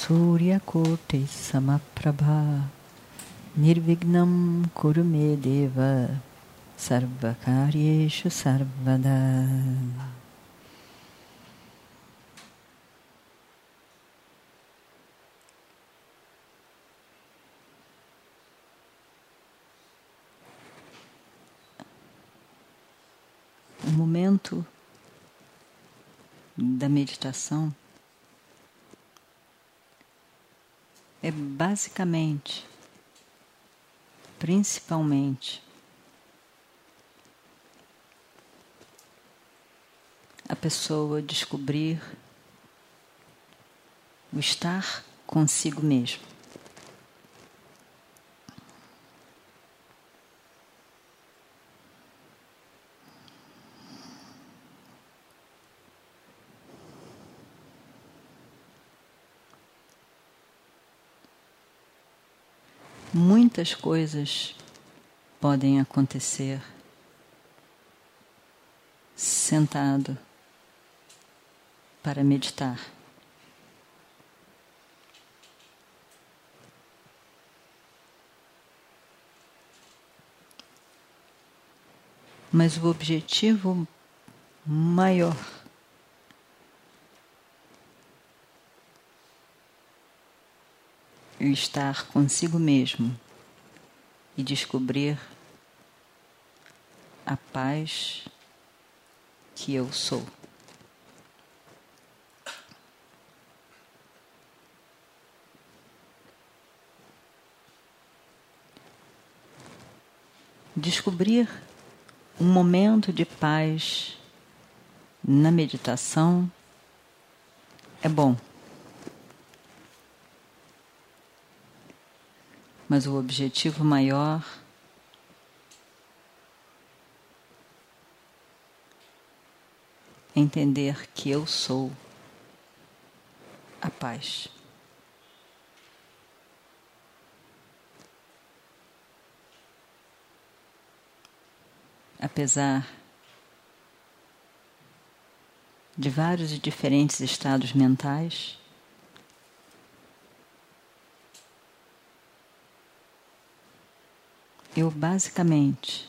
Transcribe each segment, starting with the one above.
Suryakote Samaprabha. Nirvignam Kurumedeva Sarvakaryeshu Sarvada. O momento da meditação é basicamente, principalmente, a pessoa descobrir o estar consigo mesmo. Muitas coisas podem acontecer sentado para meditar. Mas o objetivo maior e estar consigo mesmo e descobrir a paz que eu sou. Descobrir um momento de paz na meditação é bom. Mas o objetivo maior é entender que eu sou a paz. Apesar de vários e diferentes estados mentais, Eu basicamente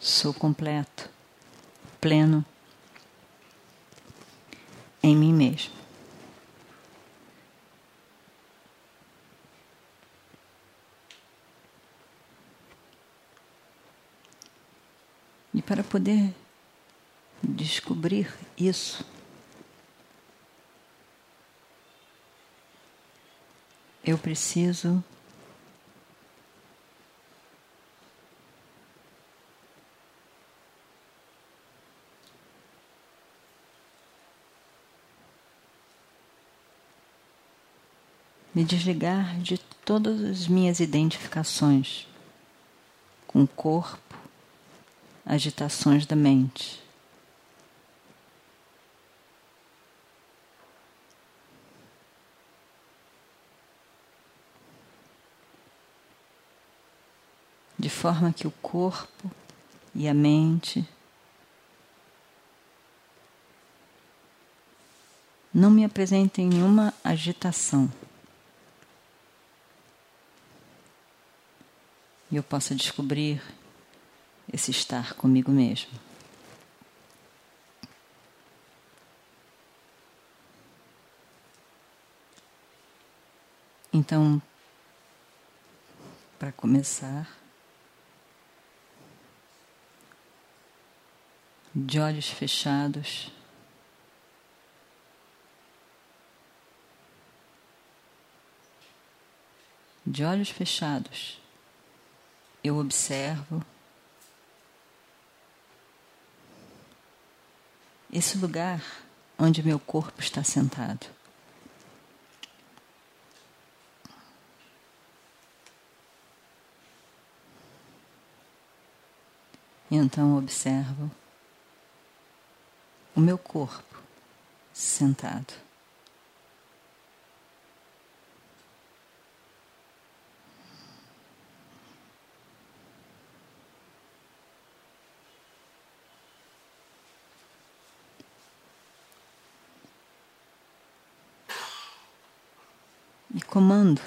sou completo, pleno em mim mesmo. E para poder descobrir isso. Eu preciso me desligar de todas as minhas identificações com o corpo, agitações da mente. De forma que o corpo e a mente não me apresentem nenhuma agitação. E eu possa descobrir esse estar comigo mesmo. Então, para começar, de olhos fechados. De olhos fechados, eu observo esse lugar onde meu corpo está sentado. Então observo meu corpo sentado. E comando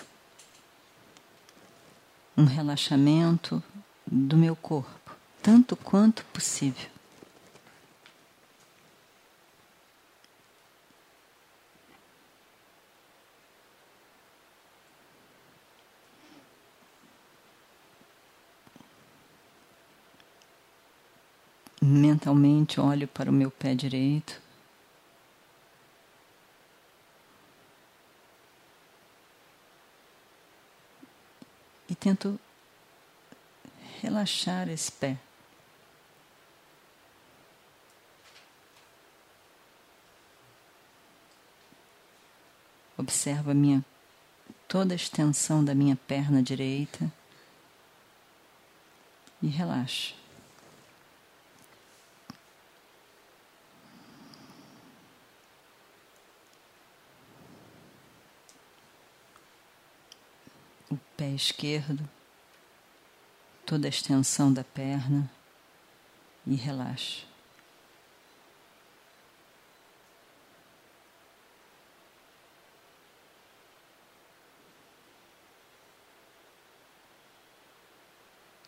um relaxamento do meu corpo tanto quanto possível. Mentalmente olho para o meu pé direito. E tento relaxar esse pé. Observa minha toda a extensão da minha perna direita e relaxa. O pé esquerdo, toda a extensão da perna e relaxa.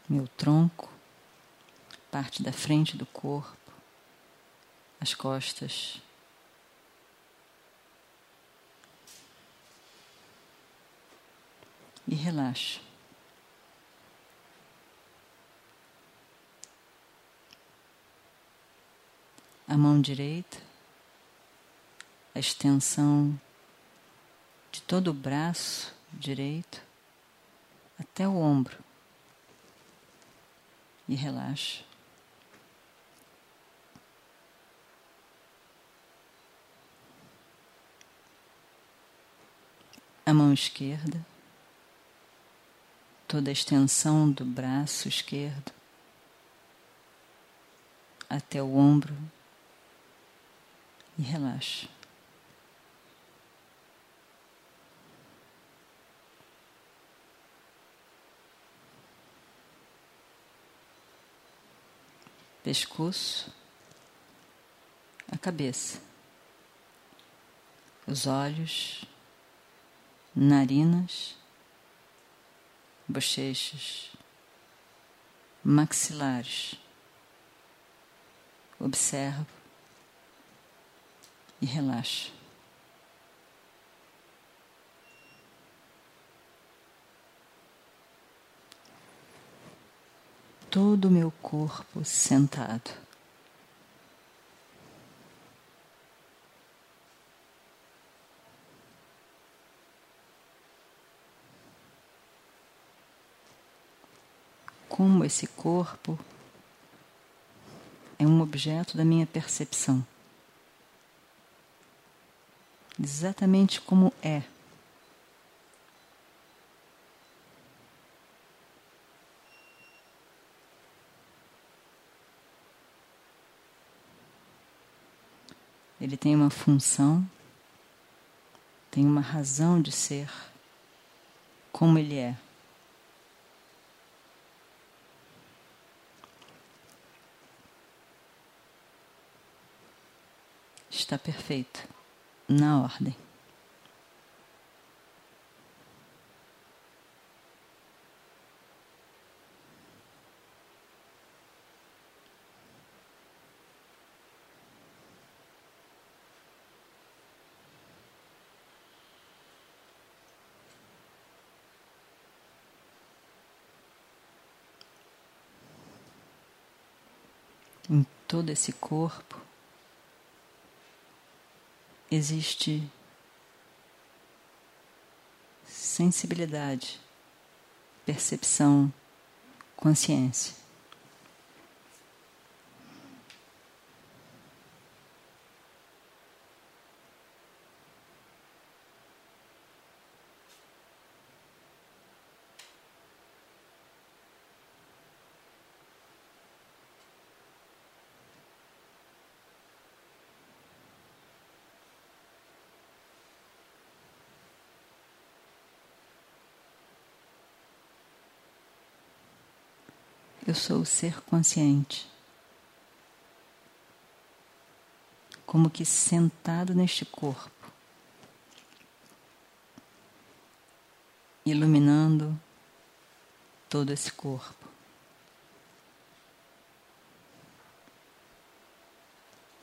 meu tronco, parte da frente do corpo, as costas. E relaxa. A mão direita, a extensão de todo o braço direito até o ombro e relaxa. A mão esquerda, toda a extensão do braço esquerdo até o ombro e relaxa. pescoço, a cabeça, os olhos, narinas, bochechas, maxilares. Observo e relaxa. todo o meu corpo sentado. Como esse corpo é um objeto da minha percepção. Exatamente como é. Ele tem uma função, tem uma razão de ser como ele é. Está perfeito, na ordem. em todo esse corpo existe sensibilidade, percepção, consciência. Eu sou o ser consciente. Como que sentado neste corpo, iluminando todo esse corpo.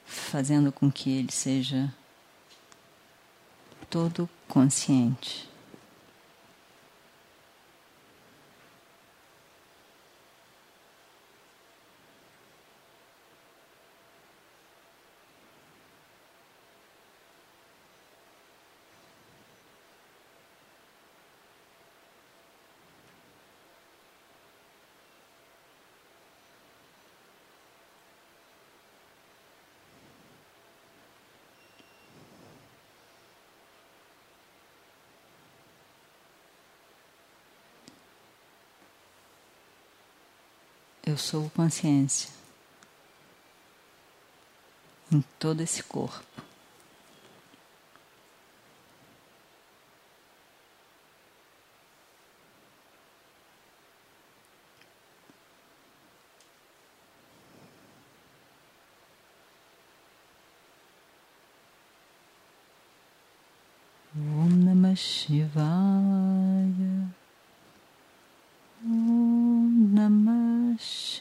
Fazendo com que ele seja todo consciente. Eu sou consciência em todo esse corpo.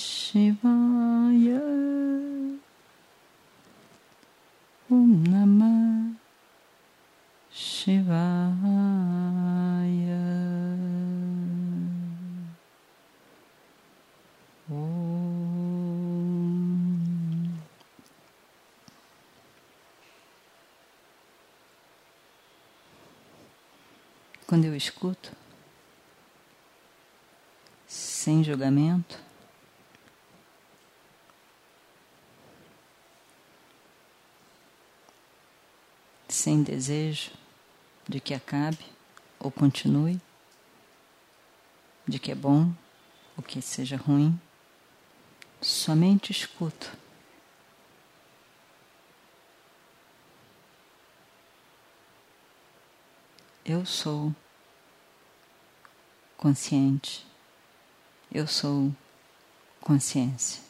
Shivaya. Om Namah Shivaya. Quando eu escuto, sem julgamento, sem desejo de que acabe ou continue, de que é bom ou que seja ruim, somente escuto. Eu sou consciente. Eu sou consciência.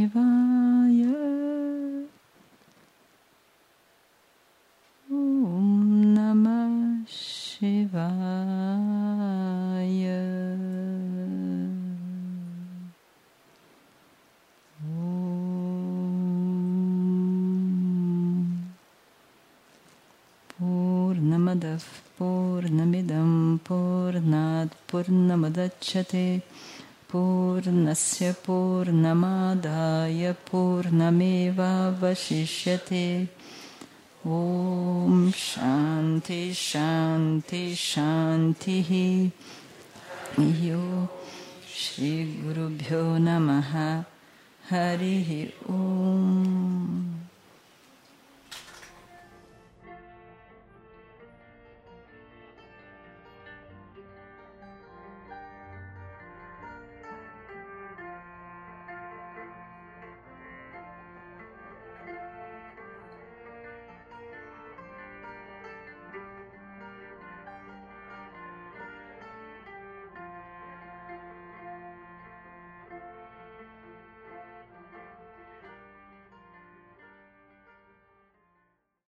पूर्णमिदं पूर्णात् पूर्णमुदच्छते। पूर्णस्य पूर्णमादाय पूर्णमेवावशिष्यते। ॐ शान्ति शान्ति शान्तिः। यो श्रीगुरुभ्यो नमः। हरिः ॐ